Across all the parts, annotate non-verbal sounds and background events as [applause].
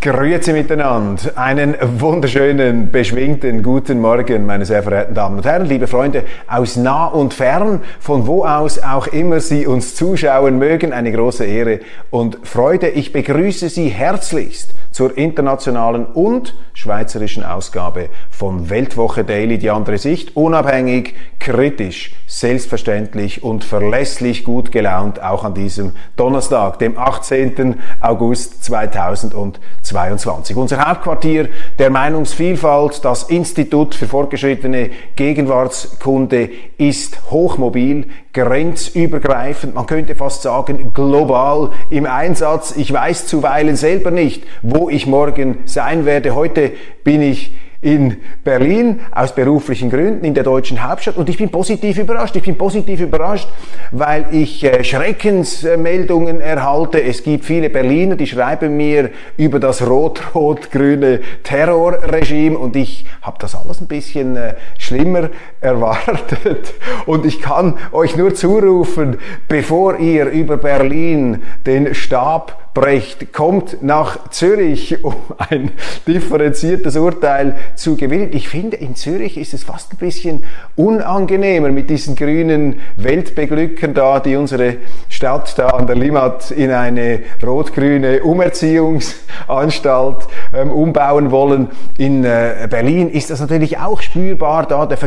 Grüezi miteinander. Einen wunderschönen, beschwingten guten Morgen, meine sehr verehrten Damen und Herren, liebe Freunde aus nah und fern, von wo aus auch immer Sie uns zuschauen mögen. Eine große Ehre und Freude. Ich begrüße Sie herzlichst zur internationalen und schweizerischen Ausgabe von Weltwoche Daily, die andere Sicht, unabhängig, kritisch, selbstverständlich und verlässlich gut gelaunt, auch an diesem Donnerstag, dem 18. August 2022. Unser Hauptquartier der Meinungsvielfalt, das Institut für fortgeschrittene Gegenwartskunde, ist hochmobil, grenzübergreifend, man könnte fast sagen global im Einsatz. Ich weiß zuweilen selber nicht, wo ich morgen sein werde. Heute bin ich in Berlin aus beruflichen Gründen in der deutschen Hauptstadt und ich bin positiv überrascht. Ich bin positiv überrascht, weil ich äh, Schreckensmeldungen erhalte. Es gibt viele Berliner, die schreiben mir über das rot-rot-grüne Terrorregime und ich habe das alles ein bisschen äh, schlimmer erwartet und ich kann euch nur zurufen, bevor ihr über Berlin den Stab Brecht kommt nach Zürich, um ein differenziertes Urteil zu gewinnen. Ich finde, in Zürich ist es fast ein bisschen unangenehmer mit diesen grünen Weltbeglückern da, die unsere Stadt da an der Limmat in eine rot-grüne Umerziehungsanstalt ähm, umbauen wollen. In äh, Berlin ist das natürlich auch spürbar, da der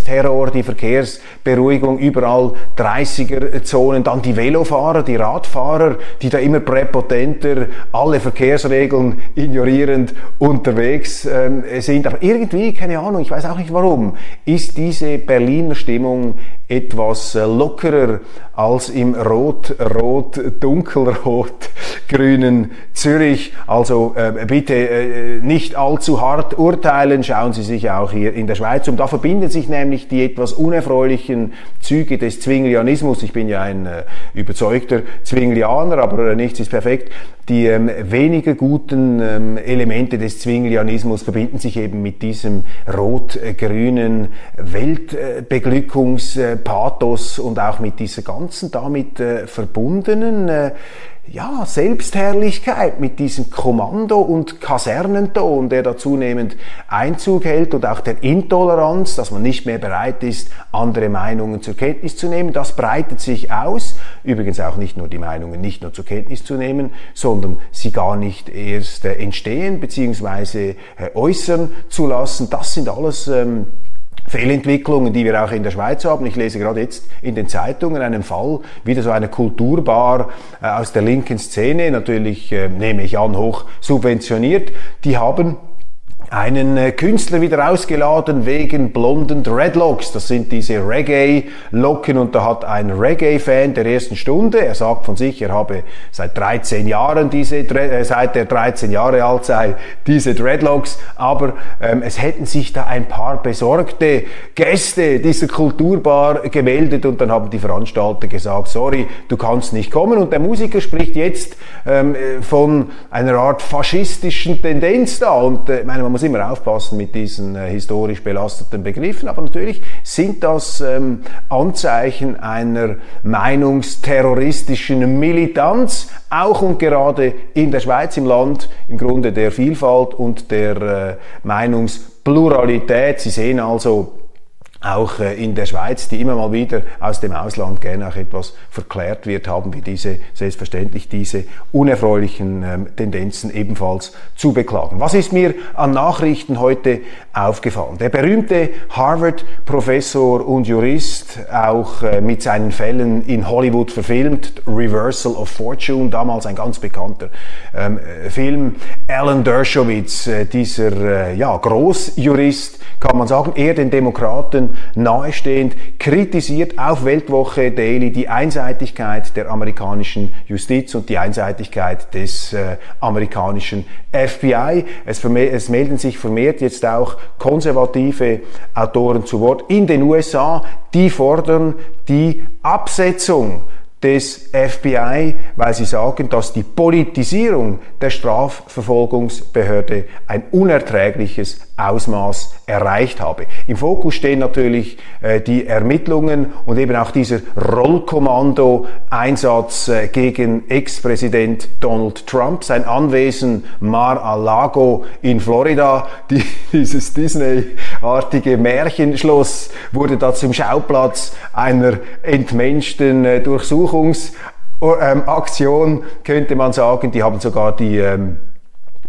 Verkehrsterror, die Verkehrsberuhigung, überall 30er-Zonen, dann die Velofahrer, die Radfahrer, die da immer präpotent konsequenter, alle Verkehrsregeln ignorierend unterwegs ähm, sind. Aber irgendwie, keine Ahnung, ich weiß auch nicht warum, ist diese Berliner Stimmung etwas äh, lockerer als im rot, rot, dunkelrot grünen Zürich. Also äh, bitte äh, nicht allzu hart urteilen. Schauen Sie sich auch hier in der Schweiz um. Da verbinden sich nämlich die etwas unerfreulichen Züge des Zwinglianismus. Ich bin ja ein äh, überzeugter Zwinglianer, aber äh, nichts ist perfekt. Die ähm, weniger guten ähm, Elemente des Zwinglianismus verbinden sich eben mit diesem rot-grünen Weltbeglückungspathos und auch mit dieser ganzen damit äh, verbundenen äh, ja, Selbstherrlichkeit mit diesem Kommando- und Kasernenton, der da zunehmend Einzug hält und auch der Intoleranz, dass man nicht mehr bereit ist, andere Meinungen zur Kenntnis zu nehmen, das breitet sich aus. Übrigens auch nicht nur die Meinungen nicht nur zur Kenntnis zu nehmen, sondern sie gar nicht erst äh, entstehen bzw. Äh, äußern zu lassen. Das sind alles ähm, Fehlentwicklungen, die wir auch in der Schweiz haben. Ich lese gerade jetzt in den Zeitungen einen Fall, wieder so eine Kulturbar äh, aus der linken Szene, natürlich äh, nehme ich an, hoch subventioniert. Die haben einen äh, Künstler wieder ausgeladen wegen blonden Dreadlocks. Das sind diese Reggae-Locken und da hat ein Reggae-Fan der ersten Stunde, er sagt von sich, er habe seit 13 Jahren diese, äh, seit er 13 Jahre alt sei, diese Dreadlocks, aber ähm, es hätten sich da ein paar besorgte Gäste dieser Kulturbar gemeldet und dann haben die Veranstalter gesagt, sorry, du kannst nicht kommen. Und der Musiker spricht jetzt ähm, äh, von einer Art faschistischen Tendenz da. Und äh, meine, man muss immer aufpassen mit diesen äh, historisch belasteten Begriffen, aber natürlich sind das ähm, Anzeichen einer meinungsterroristischen Militanz, auch und gerade in der Schweiz, im Land im Grunde der Vielfalt und der äh, Meinungspluralität. Sie sehen also, auch äh, in der Schweiz, die immer mal wieder aus dem Ausland gerne auch etwas verklärt wird, haben wir diese, selbstverständlich diese unerfreulichen ähm, Tendenzen ebenfalls zu beklagen. Was ist mir an Nachrichten heute aufgefallen? Der berühmte Harvard-Professor und Jurist, auch äh, mit seinen Fällen in Hollywood verfilmt, Reversal of Fortune, damals ein ganz bekannter ähm, äh, Film, Alan Dershowitz, dieser ja, Großjurist, kann man sagen, er den Demokraten Nahestehend, kritisiert auf Weltwoche Daily die Einseitigkeit der amerikanischen Justiz und die Einseitigkeit des äh, amerikanischen FBI. Es, es melden sich vermehrt jetzt auch konservative Autoren zu Wort in den USA, die fordern die Absetzung des FBI, weil sie sagen, dass die Politisierung der Strafverfolgungsbehörde ein unerträgliches Ausmaß erreicht habe. Im Fokus stehen natürlich äh, die Ermittlungen und eben auch dieser Rollkommando-Einsatz äh, gegen Ex-Präsident Donald Trump. Sein Anwesen Mar-a-Lago in Florida, [laughs] die, dieses Disney-artige Märchenschloss, wurde da zum Schauplatz einer entmenschten äh, Durchsuchungsaktion, könnte man sagen. Die haben sogar die ähm,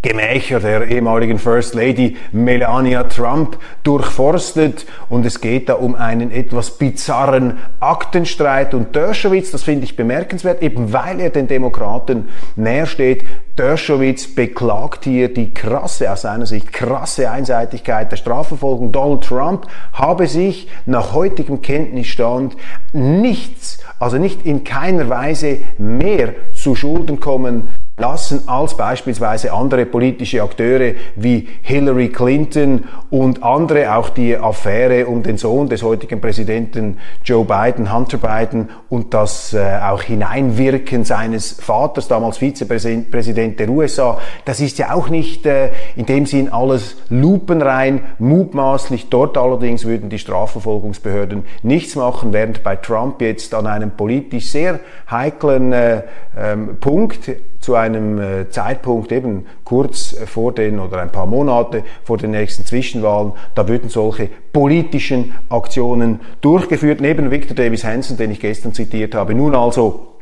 Gemächer der ehemaligen First Lady Melania Trump durchforstet und es geht da um einen etwas bizarren Aktenstreit und Dershowitz, das finde ich bemerkenswert, eben weil er den Demokraten näher steht. Dershowitz beklagt hier die krasse, aus seiner Sicht krasse Einseitigkeit der Strafverfolgung. Donald Trump habe sich nach heutigem Kenntnisstand nichts, also nicht in keiner Weise mehr zu Schulden kommen lassen als beispielsweise andere politische Akteure wie Hillary Clinton und andere, auch die Affäre um den Sohn des heutigen Präsidenten Joe Biden, Hunter Biden und das äh, auch Hineinwirken seines Vaters, damals Vizepräsident der USA, das ist ja auch nicht äh, in dem Sinn alles lupenrein, mutmaßlich. Dort allerdings würden die Strafverfolgungsbehörden nichts machen, während bei Trump jetzt an einem politisch sehr heiklen äh, ähm, Punkt zu einem äh, Zeitpunkt eben kurz vor den oder ein paar Monate vor den nächsten Zwischenwahlen, da würden solche politischen Aktionen durchgeführt, neben Victor Davis Hansen, den ich gestern zitiert habe. Nun also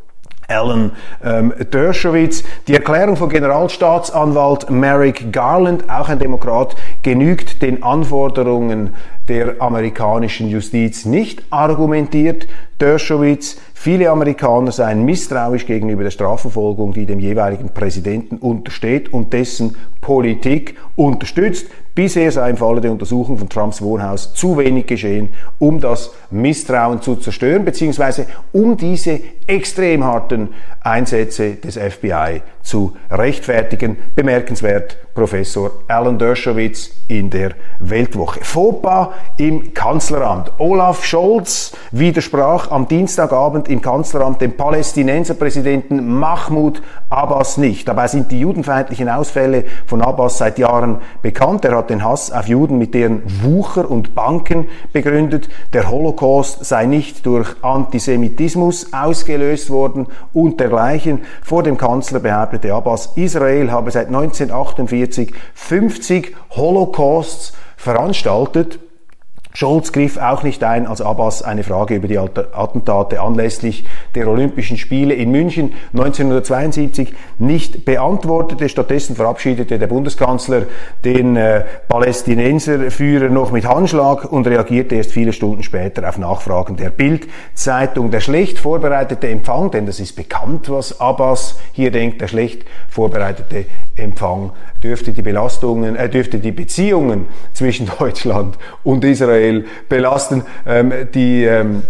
Alan ähm, Dershowitz. Die Erklärung von Generalstaatsanwalt Merrick Garland, auch ein Demokrat, genügt den Anforderungen der amerikanischen Justiz nicht, argumentiert Dershowitz. Viele Amerikaner seien misstrauisch gegenüber der Strafverfolgung, die dem jeweiligen Präsidenten untersteht und dessen Politik unterstützt. Bisher sei im Falle der Untersuchung von Trumps Wohnhaus zu wenig geschehen, um das Misstrauen zu zerstören, beziehungsweise um diese extrem harten Einsätze des FBI zu rechtfertigen. Bemerkenswert Professor Alan Dershowitz in der Weltwoche. FOPA im Kanzleramt. Olaf Scholz widersprach am Dienstagabend im Kanzleramt dem Palästinenserpräsidenten Mahmoud Abbas nicht. Dabei sind die judenfeindlichen Ausfälle von Abbas seit Jahren bekannt. Er hat den Hass auf Juden mit deren Wucher und Banken begründet. Der Holocaust sei nicht durch Antisemitismus ausgelöst worden und dergleichen. Vor dem Kanzler behauptete Abbas, Israel habe seit 1948 50 Holocausts veranstaltet Scholz griff auch nicht ein, als Abbas eine Frage über die Attentate anlässlich der Olympischen Spiele in München 1972 nicht beantwortete. Stattdessen verabschiedete der Bundeskanzler den äh, Palästinenserführer noch mit Handschlag und reagierte erst viele Stunden später auf Nachfragen der Bild-Zeitung. Der schlecht vorbereitete Empfang, denn das ist bekannt, was Abbas hier denkt, der schlecht vorbereitete Empfang dürfte die Belastungen, äh, dürfte die Beziehungen zwischen [laughs] Deutschland und Israel belasten. Ähm, die ähm,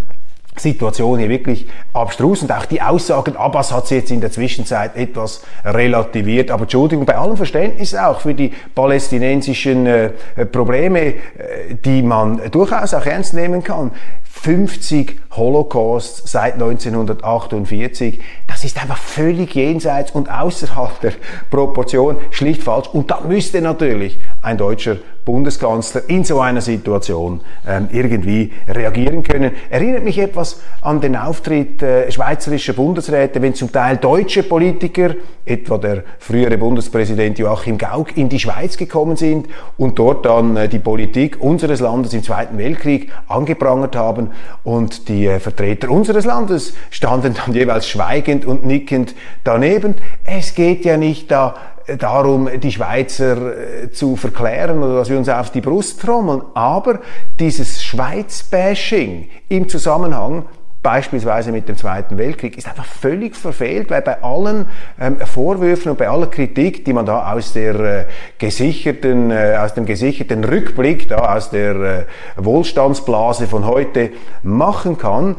Situation hier wirklich abstrus und auch die Aussagen, Abbas hat sie jetzt in der Zwischenzeit etwas relativiert, aber Entschuldigung, bei allem Verständnis auch für die palästinensischen äh, Probleme, äh, die man durchaus auch ernst nehmen kann. 50 Holocausts seit 1948. Das ist einfach völlig jenseits und außerhalb der Proportion, schlicht falsch. Und da müsste natürlich ein deutscher Bundeskanzler in so einer Situation ähm, irgendwie reagieren können. Erinnert mich etwas an den Auftritt äh, schweizerischer Bundesräte, wenn zum Teil deutsche Politiker, etwa der frühere Bundespräsident Joachim Gauck, in die Schweiz gekommen sind und dort dann äh, die Politik unseres Landes im Zweiten Weltkrieg angeprangert haben und die äh, Vertreter unseres Landes standen dann jeweils schweigend und nickend daneben. Es geht ja nicht da darum, die Schweizer äh, zu verklären oder dass wir uns auf die Brust trommeln. Aber dieses Schweiz-Bashing im Zusammenhang beispielsweise mit dem Zweiten Weltkrieg, ist einfach völlig verfehlt, weil bei allen ähm, Vorwürfen und bei aller Kritik, die man da aus der äh, gesicherten, äh, aus dem gesicherten Rückblick, da aus der äh, Wohlstandsblase von heute machen kann,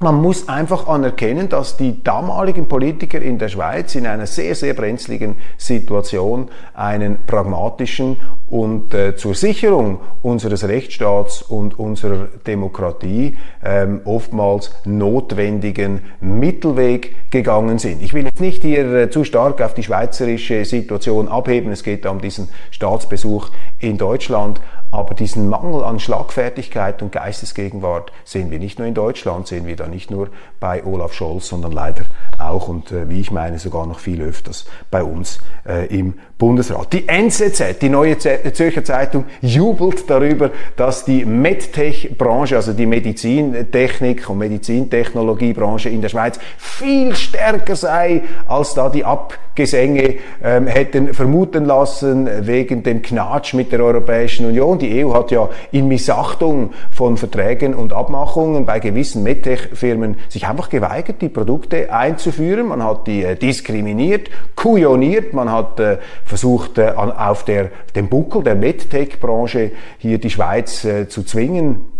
man muss einfach anerkennen, dass die damaligen Politiker in der Schweiz in einer sehr, sehr brenzligen Situation einen pragmatischen und äh, zur Sicherung unseres Rechtsstaats und unserer Demokratie ähm, oftmals notwendigen Mittelweg gegangen sind. Ich will jetzt nicht hier äh, zu stark auf die schweizerische Situation abheben. Es geht um diesen Staatsbesuch in Deutschland. Aber diesen Mangel an Schlagfertigkeit und Geistesgegenwart sehen wir nicht nur in Deutschland, sehen wir da nicht nur bei Olaf Scholz, sondern leider auch und äh, wie ich meine sogar noch viel öfters bei uns äh, im Bundesrat. Die NZZ, die neue Zürcher Zeitung, jubelt darüber, dass die MedTech-Branche, also die Medizintechnik und Medizintechnologiebranche in der Schweiz viel stärker sei, als da die Abgesänge ähm, hätten vermuten lassen wegen dem Knatsch mit der Europäischen Union. Die EU hat ja in Missachtung von Verträgen und Abmachungen bei gewissen MedTech-Firmen sich einfach geweigert, die Produkte einzuführen. Man hat die äh, diskriminiert, kujoniert, man hat äh, versucht, äh, auf der, dem Buckel der MedTech-Branche hier die Schweiz zu zwingen,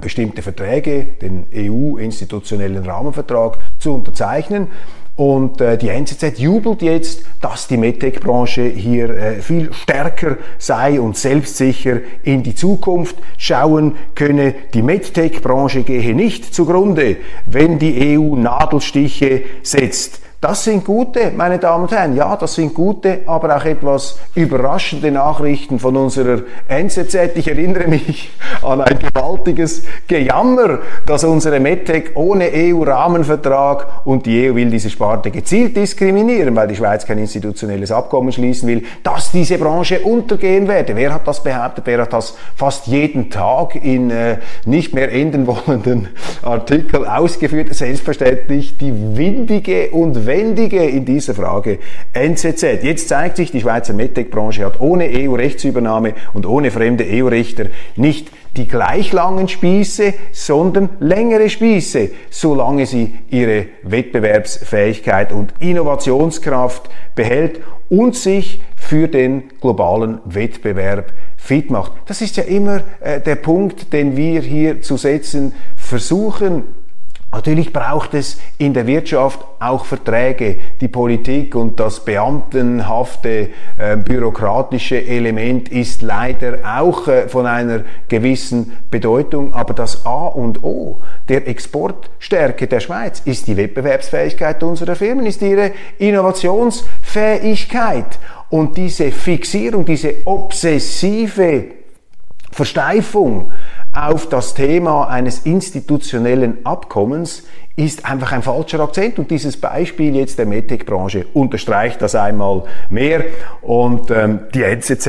bestimmte Verträge, den EU-institutionellen Rahmenvertrag zu unterzeichnen. Und äh, die NZZ jubelt jetzt, dass die MedTech-Branche hier äh, viel stärker sei und selbstsicher in die Zukunft schauen könne. Die MedTech-Branche gehe nicht zugrunde, wenn die EU Nadelstiche setzt. Das sind gute, meine Damen und Herren, ja, das sind gute, aber auch etwas überraschende Nachrichten von unserer NZZ. Ich erinnere mich an ein gewaltiges Gejammer, dass unsere MedTech ohne EU-Rahmenvertrag und die EU will diese Sparte gezielt diskriminieren, weil die Schweiz kein institutionelles Abkommen schließen will, dass diese Branche untergehen werde. Wer hat das behauptet? Wer hat das fast jeden Tag in äh, nicht mehr enden wollenden Artikel ausgeführt? Selbstverständlich die windige und Wendige in dieser Frage NZZ. Jetzt zeigt sich, die Schweizer MedTech-Branche hat ohne EU-Rechtsübernahme und ohne fremde EU-Richter nicht die gleich langen Spieße, sondern längere Spieße, solange sie ihre Wettbewerbsfähigkeit und Innovationskraft behält und sich für den globalen Wettbewerb fit macht. Das ist ja immer äh, der Punkt, den wir hier zu setzen versuchen. Natürlich braucht es in der Wirtschaft auch Verträge. Die Politik und das beamtenhafte äh, bürokratische Element ist leider auch äh, von einer gewissen Bedeutung. Aber das A und O der Exportstärke der Schweiz ist die Wettbewerbsfähigkeit unserer Firmen, ist ihre Innovationsfähigkeit. Und diese Fixierung, diese obsessive Versteifung auf das Thema eines institutionellen Abkommens ist einfach ein falscher Akzent. Und dieses Beispiel jetzt der MedTech-Branche unterstreicht das einmal mehr. Und ähm, die NZZ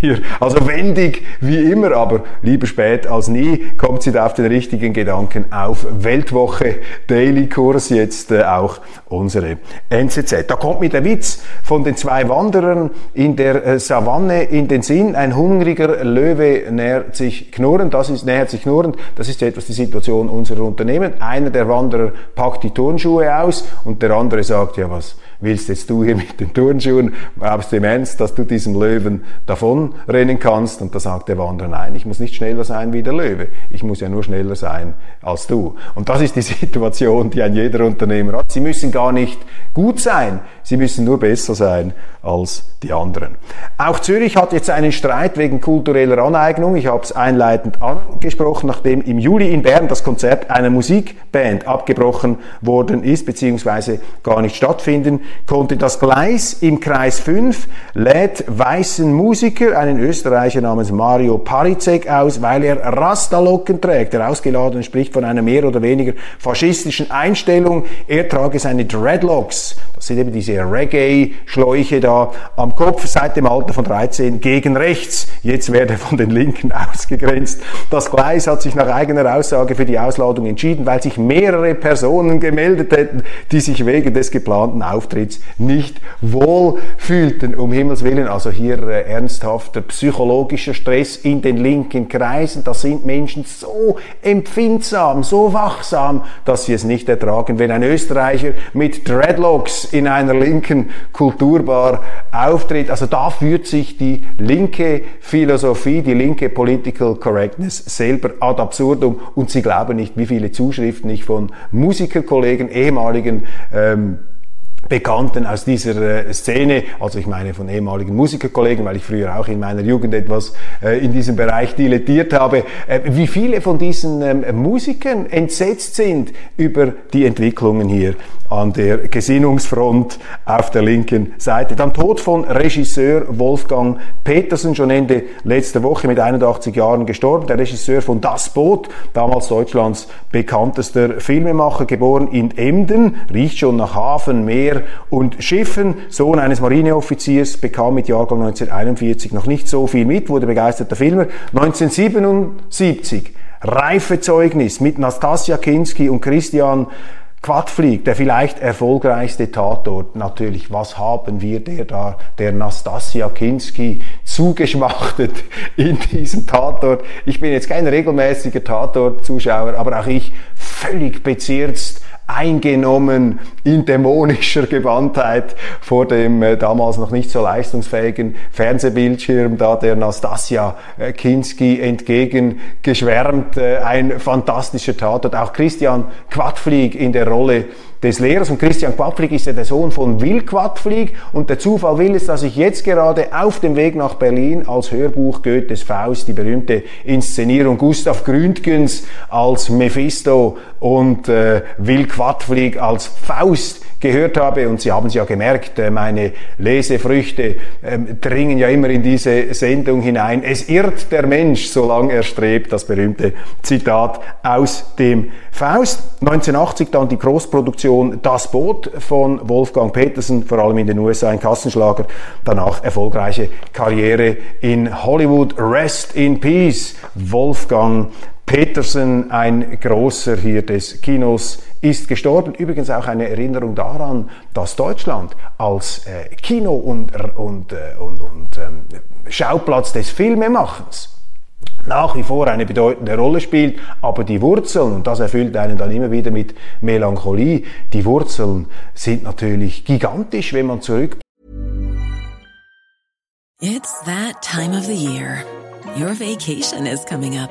hier, also wendig wie immer, aber lieber spät als nie, kommt sie da auf den richtigen Gedanken auf Weltwoche Daily Kurs, jetzt äh, auch unsere NZZ. Da kommt mir der Witz von den zwei Wanderern in der äh, Savanne in den Sinn, ein hungriger Löwe nähert sich knurrend, das ist, nähert sich knurrend, das ist etwas die Situation unserer Unternehmen. Einer der Wanderer anderer packt die Turnschuhe aus und der andere sagt, ja, was willst jetzt du hier mit den Turnschuhen? Glaubst du im Ernst, dass du diesem Löwen davonrennen kannst? Und da sagt der Wanderer, nein, ich muss nicht schneller sein wie der Löwe. Ich muss ja nur schneller sein als du. Und das ist die [laughs] Situation, die ein jeder Unternehmer hat. Sie müssen gar nicht gut sein, sie müssen nur besser sein als die anderen. Auch Zürich hat jetzt einen Streit wegen kultureller Aneignung. Ich habe es einleitend angesprochen, nachdem im Juli in Bern das Konzert einer Musikband abgebrochen worden ist, beziehungsweise gar nicht stattfinden konnte. Das Gleis im Kreis 5 lädt weißen Musiker, einen Österreicher namens Mario Parizek aus, weil er Rastalocken trägt. Der Ausgeladene spricht von einer mehr oder weniger faschistischen Einstellung. Er trage seine Dreadlocks, das sind eben diese Reggae-Schläuche da am Kopf seit dem Alter von 13 gegen rechts. Jetzt werde er von den Linken [laughs] ausgegrenzt. Das Gleis hat sich nach eigener Aussage für die Ausladung entschieden, weil sich mehrere Personen gemeldet hätten, die sich wegen des geplanten Auftritts Auschwitz nicht wohl fühlten. Um Himmels Willen, also hier äh, ernsthafter psychologischer Stress in den linken Kreisen. Da sind Menschen so empfindsam, so wachsam, dass sie es nicht ertragen, wenn ein Österreicher mit Dreadlocks in einer linken Kulturbar auftritt. Also da führt sich die linke Philosophie, die linke Political Correctness selber ad absurdum und sie glauben nicht, wie viele Zuschriften ich von Musikerkollegen, ehemaligen ähm, Bekannten aus dieser äh, Szene, also ich meine von ehemaligen Musikerkollegen, weil ich früher auch in meiner Jugend etwas äh, in diesem Bereich dilettiert habe, äh, wie viele von diesen ähm, Musikern entsetzt sind über die Entwicklungen hier an der Gesinnungsfront auf der linken Seite. Dann Tod von Regisseur Wolfgang Petersen, schon Ende letzter Woche mit 81 Jahren gestorben, der Regisseur von Das Boot, damals Deutschlands bekanntester Filmemacher, geboren in Emden, riecht schon nach Hafen, Meer und Schiffen, Sohn eines Marineoffiziers, bekam mit Jahrgang 1941 noch nicht so viel mit, wurde begeisterter Filmer. 1977 Reifezeugnis mit Nastasia Kinski und Christian Quadflieg, der vielleicht erfolgreichste Tatort, natürlich, was haben wir der da, der Nastasia Kinski zugeschmachtet [laughs] in diesem Tatort. Ich bin jetzt kein regelmäßiger Tatort-Zuschauer, aber auch ich völlig bezirzt eingenommen in dämonischer Gewandtheit vor dem äh, damals noch nicht so leistungsfähigen Fernsehbildschirm da der Nastasia äh, Kinski entgegengeschwärmt. Äh, ein fantastischer Tatort. Auch Christian Quadflieg in der Rolle des Lehrers. Und Christian Quadflieg ist ja der Sohn von Will Quadflieg. Und der Zufall will es, dass ich jetzt gerade auf dem Weg nach Berlin als Hörbuch Goethes Faust, die berühmte Inszenierung Gustav Gründgens als Mephisto und äh, Will Quadflieg als Faust gehört habe. Und Sie haben es ja gemerkt, äh, meine Lesefrüchte ähm, dringen ja immer in diese Sendung hinein. Es irrt der Mensch, solange er strebt. Das berühmte Zitat aus dem Faust. 1980 dann die Großproduktion Das Boot von Wolfgang Petersen, vor allem in den USA ein Kassenschlager. Danach erfolgreiche Karriere in Hollywood. Rest in Peace. Wolfgang Petersen, ein großer hier des Kinos, ist gestorben. Übrigens auch eine Erinnerung daran, dass Deutschland als äh, Kino und, und, äh, und, und ähm, Schauplatz des Filmemachens nach wie vor eine bedeutende Rolle spielt, aber die Wurzeln, und das erfüllt einen dann immer wieder mit Melancholie, die Wurzeln sind natürlich gigantisch, wenn man zurück. It's that time of the year. Your vacation is coming up.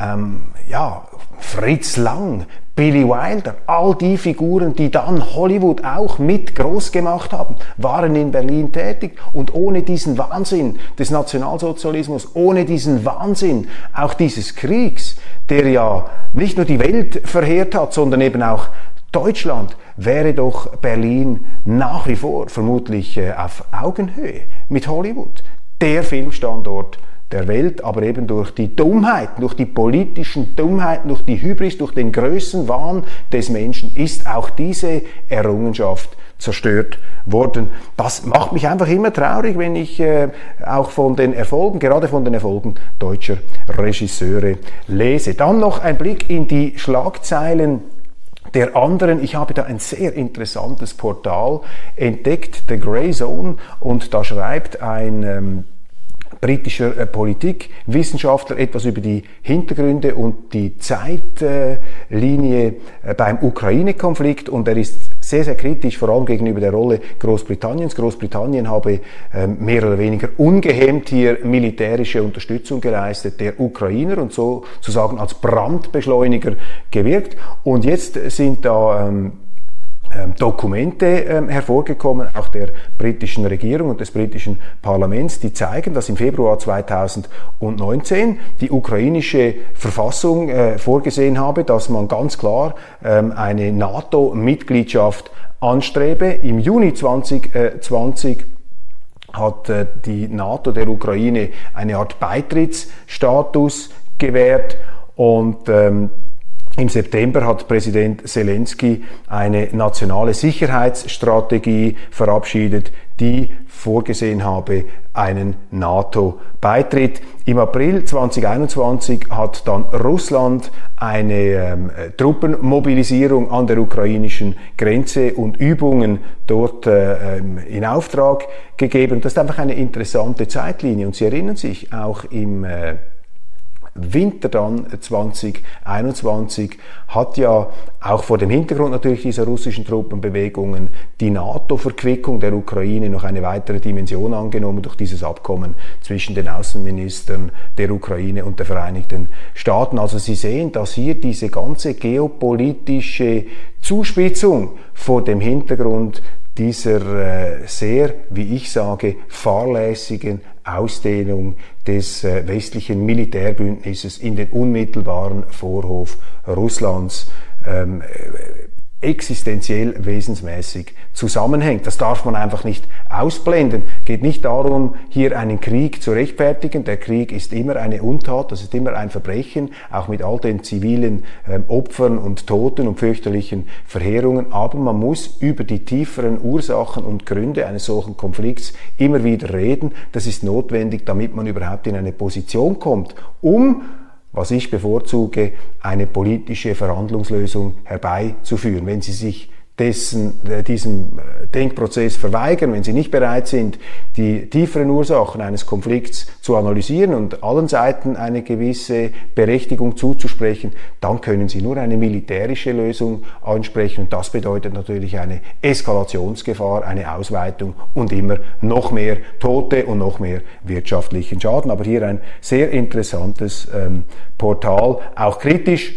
ähm, ja, Fritz Lang, Billy Wilder, all die Figuren, die dann Hollywood auch mit groß gemacht haben, waren in Berlin tätig. Und ohne diesen Wahnsinn des Nationalsozialismus, ohne diesen Wahnsinn auch dieses Kriegs, der ja nicht nur die Welt verheert hat, sondern eben auch Deutschland, wäre doch Berlin nach wie vor vermutlich äh, auf Augenhöhe mit Hollywood. Der Filmstandort der Welt, aber eben durch die Dummheit, durch die politischen Dummheiten, durch die Hybris, durch den Größenwahn des Menschen ist auch diese Errungenschaft zerstört worden. Das macht mich einfach immer traurig, wenn ich äh, auch von den Erfolgen, gerade von den Erfolgen deutscher Regisseure lese. Dann noch ein Blick in die Schlagzeilen der anderen. Ich habe da ein sehr interessantes Portal entdeckt, The Grey Zone, und da schreibt ein ähm, britischer äh, Politikwissenschaftler etwas über die Hintergründe und die Zeitlinie äh, beim Ukraine-Konflikt und er ist sehr, sehr kritisch, vor allem gegenüber der Rolle Großbritanniens. Großbritannien habe äh, mehr oder weniger ungehemmt hier militärische Unterstützung geleistet der Ukrainer und sozusagen als Brandbeschleuniger gewirkt. Und jetzt sind da ähm, ähm, Dokumente ähm, hervorgekommen, auch der britischen Regierung und des britischen Parlaments, die zeigen, dass im Februar 2019 die ukrainische Verfassung äh, vorgesehen habe, dass man ganz klar ähm, eine NATO-Mitgliedschaft anstrebe. Im Juni 2020 hat äh, die NATO der Ukraine eine Art Beitrittsstatus gewährt und ähm, im September hat Präsident Zelensky eine nationale Sicherheitsstrategie verabschiedet, die vorgesehen habe einen NATO-Beitritt. Im April 2021 hat dann Russland eine ähm, Truppenmobilisierung an der ukrainischen Grenze und Übungen dort äh, ähm, in Auftrag gegeben. Das ist einfach eine interessante Zeitlinie. Und Sie erinnern sich auch im äh, Winter dann 2021 hat ja auch vor dem Hintergrund natürlich dieser russischen Truppenbewegungen die NATO-Verquickung der Ukraine noch eine weitere Dimension angenommen durch dieses Abkommen zwischen den Außenministern der Ukraine und der Vereinigten Staaten. Also Sie sehen, dass hier diese ganze geopolitische Zuspitzung vor dem Hintergrund dieser äh, sehr, wie ich sage, fahrlässigen Ausdehnung des äh, westlichen Militärbündnisses in den unmittelbaren Vorhof Russlands ähm, existenziell wesensmäßig zusammenhängt. Das darf man einfach nicht ausblenden. Geht nicht darum, hier einen Krieg zu rechtfertigen. Der Krieg ist immer eine Untat, das ist immer ein Verbrechen, auch mit all den zivilen ähm, Opfern und Toten und fürchterlichen Verheerungen. Aber man muss über die tieferen Ursachen und Gründe eines solchen Konflikts immer wieder reden. Das ist notwendig, damit man überhaupt in eine Position kommt, um was ich bevorzuge, eine politische Verhandlungslösung herbeizuführen. Wenn Sie sich dessen, äh, diesem äh, Denkprozess verweigern, wenn sie nicht bereit sind, die tieferen Ursachen eines Konflikts zu analysieren und allen Seiten eine gewisse Berechtigung zuzusprechen, dann können sie nur eine militärische Lösung ansprechen und das bedeutet natürlich eine Eskalationsgefahr, eine Ausweitung und immer noch mehr Tote und noch mehr wirtschaftlichen Schaden. Aber hier ein sehr interessantes ähm, Portal, auch kritisch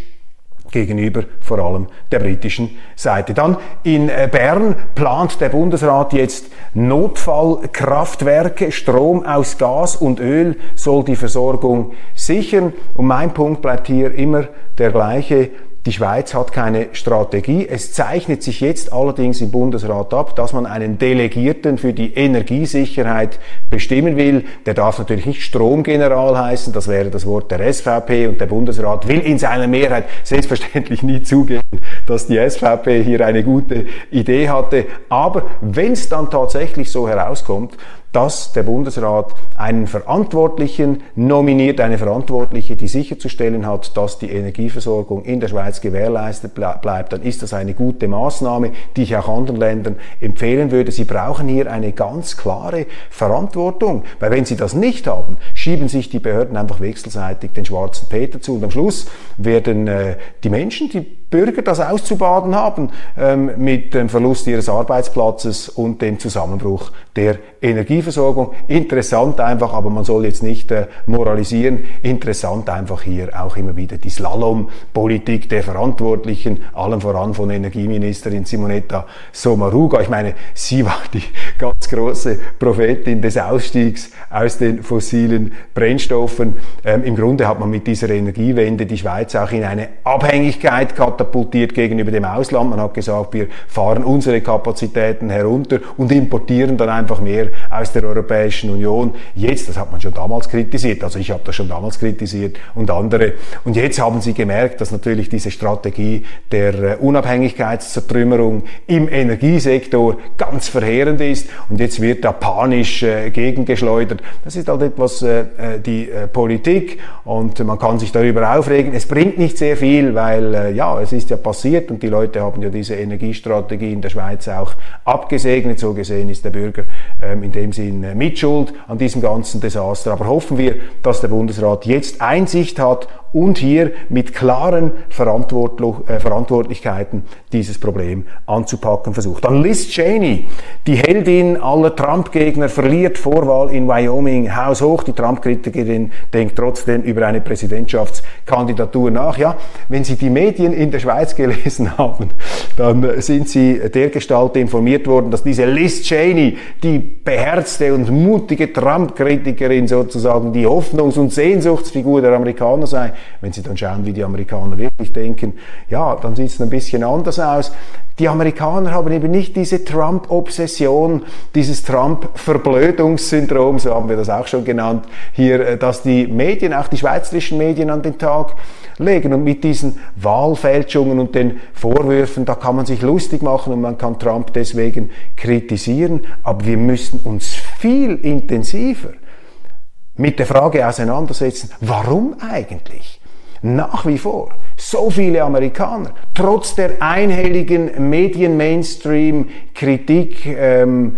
gegenüber vor allem der britischen Seite. Dann in äh, Bern plant der Bundesrat jetzt Notfallkraftwerke. Strom aus Gas und Öl soll die Versorgung sichern. Und mein Punkt bleibt hier immer der gleiche. Die Schweiz hat keine Strategie. Es zeichnet sich jetzt allerdings im Bundesrat ab, dass man einen Delegierten für die Energiesicherheit bestimmen will. Der darf natürlich nicht Stromgeneral heißen, das wäre das Wort der SVP und der Bundesrat will in seiner Mehrheit selbstverständlich nie zugeben, dass die SVP hier eine gute Idee hatte. Aber wenn es dann tatsächlich so herauskommt, dass der Bundesrat einen Verantwortlichen nominiert, eine Verantwortliche, die sicherzustellen hat, dass die Energieversorgung in der Schweiz gewährleistet bleibt, dann ist das eine gute Maßnahme, die ich auch anderen Ländern empfehlen würde. Sie brauchen hier eine ganz klare Verantwortung, weil wenn Sie das nicht haben, schieben sich die Behörden einfach wechselseitig den schwarzen Peter zu und am Schluss werden äh, die Menschen, die Bürger das auszubaden haben ähm, mit dem Verlust ihres Arbeitsplatzes und dem Zusammenbruch der Energieversorgung. Interessant einfach, aber man soll jetzt nicht äh, moralisieren. Interessant einfach hier auch immer wieder die Slalom-Politik der Verantwortlichen, allem voran von Energieministerin Simonetta Sommaruga. Ich meine, sie war die ganz große Prophetin des Ausstiegs aus den fossilen Brennstoffen. Ähm, Im Grunde hat man mit dieser Energiewende die Schweiz auch in eine Abhängigkeit katapultiert gegenüber dem Ausland. Man hat gesagt, wir fahren unsere Kapazitäten herunter und importieren dann einfach mehr aus der Europäischen Union. Jetzt, das hat man schon damals kritisiert, also ich habe das schon damals kritisiert und andere. Und jetzt haben sie gemerkt, dass natürlich diese Strategie der äh, Unabhängigkeitszertrümmerung im Energiesektor ganz verheerend ist und jetzt wird da panisch äh, gegengeschleudert. Das ist halt etwas äh, äh die äh, Politik und man kann sich darüber aufregen. Es bringt nicht sehr viel, weil äh, ja, es ist ja passiert und die Leute haben ja diese Energiestrategie in der Schweiz auch abgesegnet. So gesehen ist der Bürger ähm, in dem Sinn äh, Mitschuld an diesem ganzen Desaster. Aber hoffen wir, dass der Bundesrat jetzt Einsicht hat und hier mit klaren äh, Verantwortlichkeiten dieses Problem anzupacken versucht. Dann Liz Cheney, die Heldin aller Trump-Gegner, verliert Vorwahl in Wyoming haushoch. Die Trump-Kritikerin denkt trotzdem über eine Präsidentschaftskandidatur nach. Ja, wenn Sie die Medien in der Schweiz gelesen [laughs] haben, dann sind Sie dergestalt informiert worden, dass diese Liz Cheney, die beherzte und mutige Trump-Kritikerin sozusagen, die Hoffnungs- und Sehnsuchtsfigur der Amerikaner sei. Wenn Sie dann schauen, wie die Amerikaner wirklich denken, ja, dann sieht es ein bisschen anders aus. Die Amerikaner haben eben nicht diese Trump-Obsession, dieses Trump-Verblödungssyndrom, so haben wir das auch schon genannt, hier, äh, dass die Medien, auch die schweizerischen Medien an den Tag legen. Und mit diesen Wahlfälschungen und den Vorwürfen, da kann man sich lustig machen und man kann Trump deswegen kritisieren. Aber wir müssen uns viel intensiver mit der Frage auseinandersetzen, warum eigentlich? Nach wie vor so viele Amerikaner, trotz der einhelligen Medien-Mainstream-Kritik, ähm,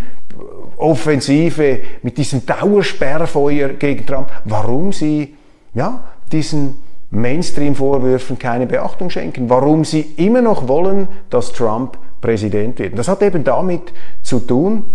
Offensive mit diesem Dauersperrfeuer gegen Trump, warum sie ja, diesen Mainstream-Vorwürfen keine Beachtung schenken, warum sie immer noch wollen, dass Trump Präsident wird. Das hat eben damit zu tun,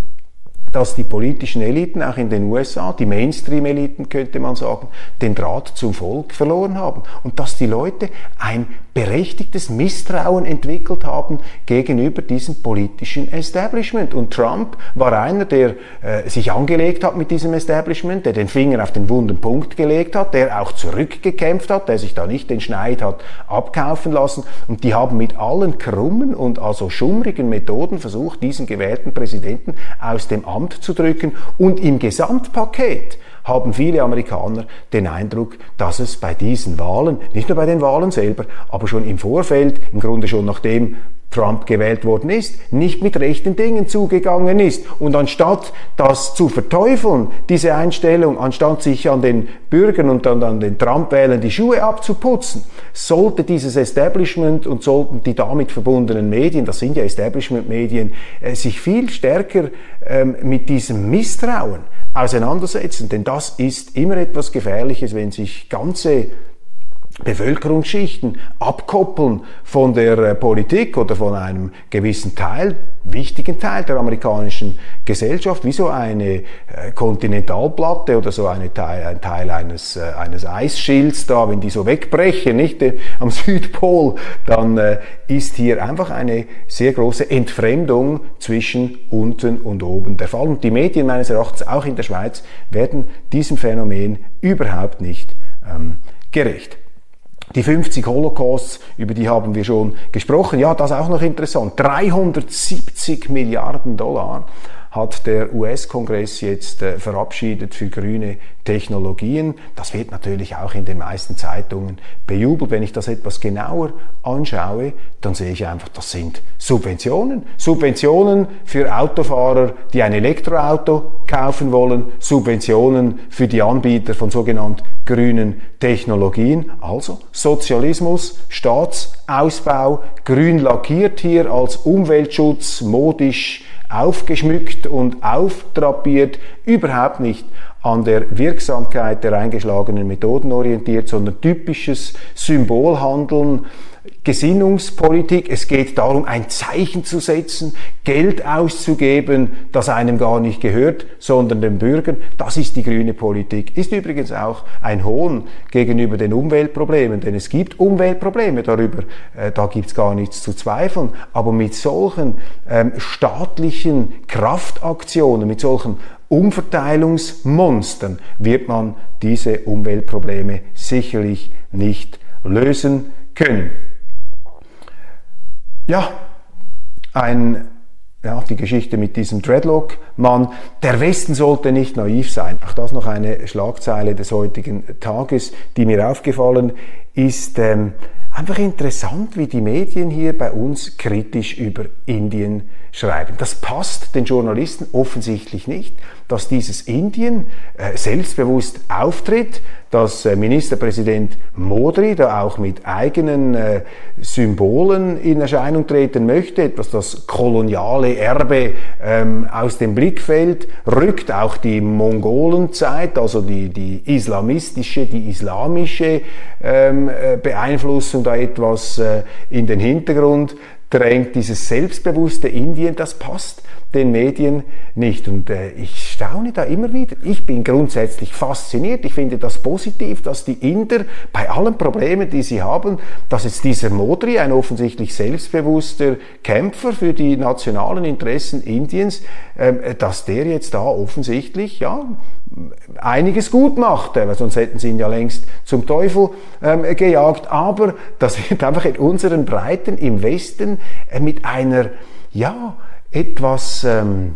dass die politischen Eliten auch in den USA, die Mainstream-Eliten könnte man sagen, den Draht zum Volk verloren haben und dass die Leute ein berechtigtes Misstrauen entwickelt haben gegenüber diesem politischen Establishment. Und Trump war einer, der äh, sich angelegt hat mit diesem Establishment, der den Finger auf den wunden Punkt gelegt hat, der auch zurückgekämpft hat, der sich da nicht den Schneid hat abkaufen lassen. Und die haben mit allen krummen und also schummrigen Methoden versucht, diesen gewählten Präsidenten aus dem Amt zu drücken. Und im Gesamtpaket haben viele Amerikaner den Eindruck, dass es bei diesen Wahlen, nicht nur bei den Wahlen selber, aber schon im Vorfeld, im Grunde schon nachdem Trump gewählt worden ist, nicht mit rechten Dingen zugegangen ist. Und anstatt das zu verteufeln, diese Einstellung, anstatt sich an den Bürgern und dann an den Trump-Wählern die Schuhe abzuputzen, sollte dieses Establishment und sollten die damit verbundenen Medien, das sind ja Establishment-Medien, äh, sich viel stärker ähm, mit diesem Misstrauen auseinandersetzen. Denn das ist immer etwas Gefährliches, wenn sich ganze Bevölkerungsschichten abkoppeln von der äh, Politik oder von einem gewissen Teil, wichtigen Teil der amerikanischen Gesellschaft, wie so eine äh, Kontinentalplatte oder so eine Teil, ein Teil eines, äh, eines Eisschilds da, wenn die so wegbrechen, nicht am [laughs] Südpol, dann ist hier einfach eine sehr große Entfremdung zwischen unten und oben der Fall. Und die Medien meines Erachtens auch in der Schweiz werden diesem Phänomen überhaupt nicht ähm, gerecht. Die 50 Holocausts, über die haben wir schon gesprochen. Ja, das ist auch noch interessant. 370 Milliarden Dollar hat der US-Kongress jetzt äh, verabschiedet für grüne Technologien. Das wird natürlich auch in den meisten Zeitungen bejubelt. Wenn ich das etwas genauer anschaue, dann sehe ich einfach, das sind Subventionen. Subventionen für Autofahrer, die ein Elektroauto kaufen wollen. Subventionen für die Anbieter von sogenannten grünen Technologien. Also Sozialismus, Staatsausbau, grün lackiert hier als Umweltschutz, modisch aufgeschmückt und auftrapiert, überhaupt nicht an der Wirksamkeit der eingeschlagenen Methoden orientiert, sondern typisches Symbolhandeln, Gesinnungspolitik. Es geht darum, ein Zeichen zu setzen, Geld auszugeben, das einem gar nicht gehört, sondern den Bürgern. Das ist die grüne Politik. Ist übrigens auch ein Hohn gegenüber den Umweltproblemen, denn es gibt Umweltprobleme darüber. Äh, da gibt es gar nichts zu zweifeln. Aber mit solchen ähm, staatlichen Kraftaktionen, mit solchen Umverteilungsmonstern wird man diese Umweltprobleme sicherlich nicht lösen können. Ja, ein, ja, die Geschichte mit diesem Dreadlock-Mann. Der Westen sollte nicht naiv sein. Auch das noch eine Schlagzeile des heutigen Tages, die mir aufgefallen ist. Ähm, einfach interessant, wie die Medien hier bei uns kritisch über Indien schreiben. Das passt den Journalisten offensichtlich nicht, dass dieses Indien äh, selbstbewusst auftritt, dass äh, Ministerpräsident Modri da auch mit eigenen äh, Symbolen in Erscheinung treten möchte, etwas das koloniale Erbe ähm, aus dem Blickfeld rückt, auch die Mongolenzeit, also die, die islamistische, die islamische ähm, äh, Beeinflussung da etwas in den Hintergrund drängt, dieses selbstbewusste Indien, das passt den Medien nicht. Und äh, ich staune da immer wieder. Ich bin grundsätzlich fasziniert. Ich finde das positiv, dass die Inder bei allen Problemen, die sie haben, dass jetzt dieser Modri, ein offensichtlich selbstbewusster Kämpfer für die nationalen Interessen Indiens, äh, dass der jetzt da offensichtlich, ja, einiges gut macht, weil sonst hätten sie ihn ja längst zum Teufel ähm, gejagt. Aber das wird [laughs] einfach in unseren Breiten im Westen äh, mit einer, ja, etwas ähm,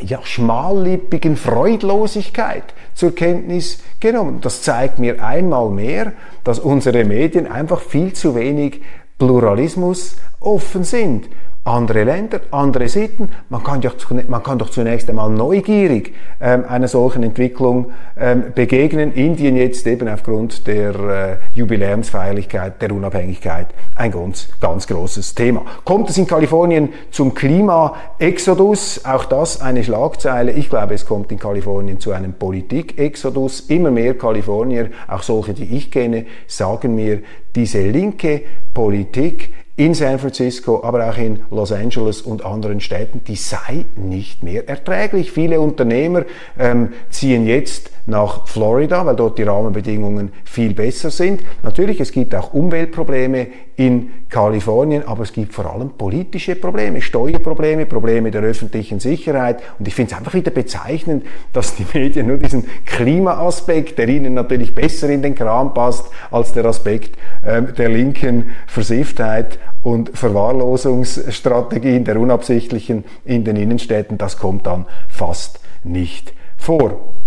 ja, schmallippigen Freudlosigkeit zur Kenntnis genommen. Das zeigt mir einmal mehr, dass unsere Medien einfach viel zu wenig Pluralismus offen sind andere Länder, andere Sitten. Man kann doch, man kann doch zunächst einmal neugierig ähm, einer solchen Entwicklung ähm, begegnen. Indien jetzt eben aufgrund der äh, Jubiläumsfeierlichkeit der Unabhängigkeit ein ganz, ganz großes Thema. Kommt es in Kalifornien zum Klima-Exodus? Auch das eine Schlagzeile. Ich glaube, es kommt in Kalifornien zu einem Politik-Exodus. Immer mehr Kalifornier, auch solche, die ich kenne, sagen mir, diese linke Politik in San Francisco, aber auch in Los Angeles und anderen Städten, die sei nicht mehr erträglich. Viele Unternehmer ähm, ziehen jetzt nach Florida, weil dort die Rahmenbedingungen viel besser sind. Natürlich, es gibt auch Umweltprobleme in Kalifornien, aber es gibt vor allem politische Probleme, Steuerprobleme, Probleme der öffentlichen Sicherheit. Und ich finde es einfach wieder bezeichnend, dass die Medien nur diesen Klimaaspekt, der ihnen natürlich besser in den Kram passt, als der Aspekt äh, der linken Versifftheit und Verwahrlosungsstrategien der Unabsichtlichen in den Innenstädten, das kommt dann fast nicht vor.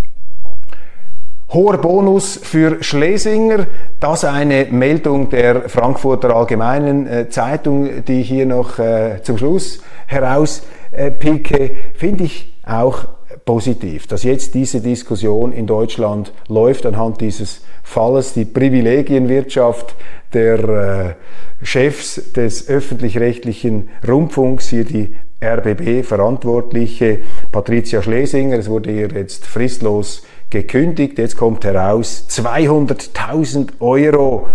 Hoher Bonus für Schlesinger, das eine Meldung der Frankfurter Allgemeinen äh, Zeitung, die ich hier noch äh, zum Schluss herauspicke, äh, finde ich auch positiv, dass jetzt diese Diskussion in Deutschland läuft anhand dieses Falles, die Privilegienwirtschaft der Chefs des öffentlich-rechtlichen Rundfunks, hier die RBB-Verantwortliche Patricia Schlesinger, es wurde ihr jetzt fristlos gekündigt. Jetzt kommt heraus 200.000 Euro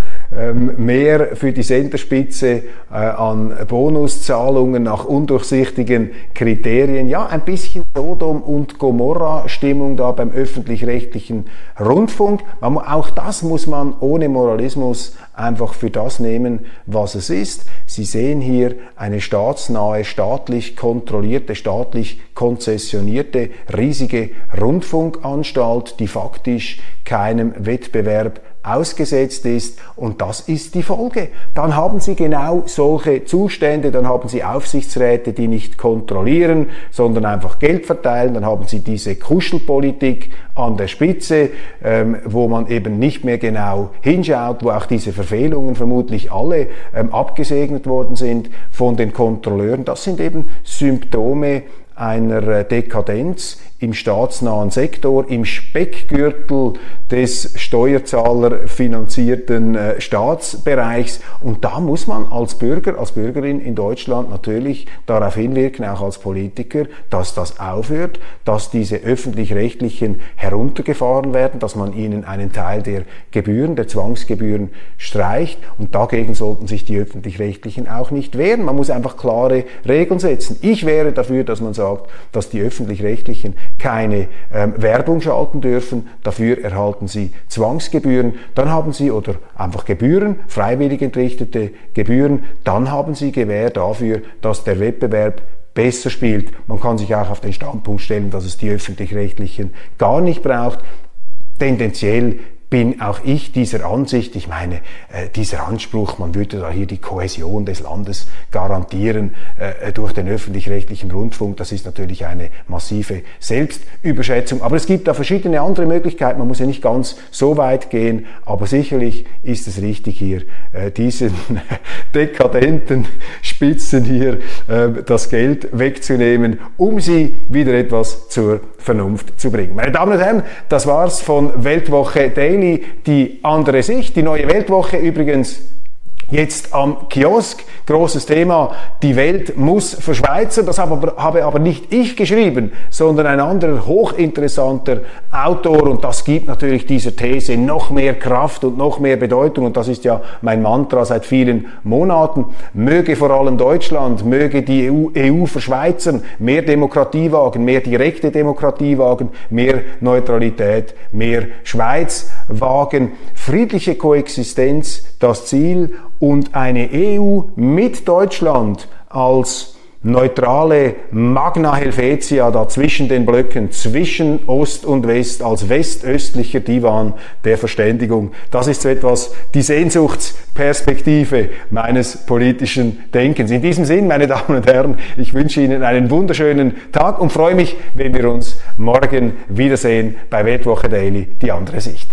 mehr für die Senderspitze äh, an Bonuszahlungen nach undurchsichtigen Kriterien. Ja, ein bisschen Sodom und Gomorra Stimmung da beim öffentlich-rechtlichen Rundfunk. Auch das muss man ohne Moralismus einfach für das nehmen, was es ist. Sie sehen hier eine staatsnahe, staatlich kontrollierte, staatlich konzessionierte, riesige Rundfunkanstalt, die faktisch keinem Wettbewerb ausgesetzt ist und das ist die Folge. Dann haben Sie genau solche Zustände, dann haben Sie Aufsichtsräte, die nicht kontrollieren, sondern einfach Geld verteilen, dann haben Sie diese Kuschelpolitik an der Spitze, ähm, wo man eben nicht mehr genau hinschaut, wo auch diese Verfehlungen vermutlich alle ähm, abgesegnet worden sind von den Kontrolleuren. Das sind eben Symptome einer äh, Dekadenz im staatsnahen Sektor, im Speckgürtel des steuerzahlerfinanzierten äh, Staatsbereichs. Und da muss man als Bürger, als Bürgerin in Deutschland natürlich darauf hinwirken, auch als Politiker, dass das aufhört, dass diese öffentlich-rechtlichen heruntergefahren werden, dass man ihnen einen Teil der Gebühren, der Zwangsgebühren streicht. Und dagegen sollten sich die öffentlich-rechtlichen auch nicht wehren. Man muss einfach klare Regeln setzen. Ich wäre dafür, dass man sagt, dass die öffentlich-rechtlichen keine ähm, Werbung schalten dürfen, dafür erhalten sie Zwangsgebühren, dann haben sie oder einfach Gebühren, freiwillig entrichtete Gebühren, dann haben sie Gewähr dafür, dass der Wettbewerb besser spielt. Man kann sich auch auf den Standpunkt stellen, dass es die öffentlich-rechtlichen gar nicht braucht. Tendenziell bin auch ich dieser Ansicht, ich meine, äh, dieser Anspruch, man würde da hier die Kohäsion des Landes garantieren äh, durch den öffentlich-rechtlichen Rundfunk, das ist natürlich eine massive Selbstüberschätzung. Aber es gibt da verschiedene andere Möglichkeiten, man muss ja nicht ganz so weit gehen, aber sicherlich ist es richtig hier, äh, diesen [laughs] dekadenten Spitzen hier äh, das Geld wegzunehmen, um sie wieder etwas zur Vernunft zu bringen. Meine Damen und Herren, das war's von Weltwoche Daily. Daily die andere Sicht. Die neue Weltwoche übrigens Jetzt am Kiosk, großes Thema, die Welt muss verschweizen. Das habe, habe, aber nicht ich geschrieben, sondern ein anderer hochinteressanter Autor und das gibt natürlich dieser These noch mehr Kraft und noch mehr Bedeutung und das ist ja mein Mantra seit vielen Monaten. Möge vor allem Deutschland, möge die EU, EU verschweizern, mehr Demokratie wagen, mehr direkte Demokratie wagen, mehr Neutralität, mehr Schweiz wagen, friedliche Koexistenz, das Ziel und eine EU mit Deutschland als neutrale Magna Helvetia da zwischen den Blöcken, zwischen Ost und West, als westöstlicher Divan der Verständigung. Das ist so etwas die Sehnsuchtsperspektive meines politischen Denkens. In diesem Sinn, meine Damen und Herren, ich wünsche Ihnen einen wunderschönen Tag und freue mich, wenn wir uns morgen wiedersehen bei Weltwoche Daily, die andere Sicht.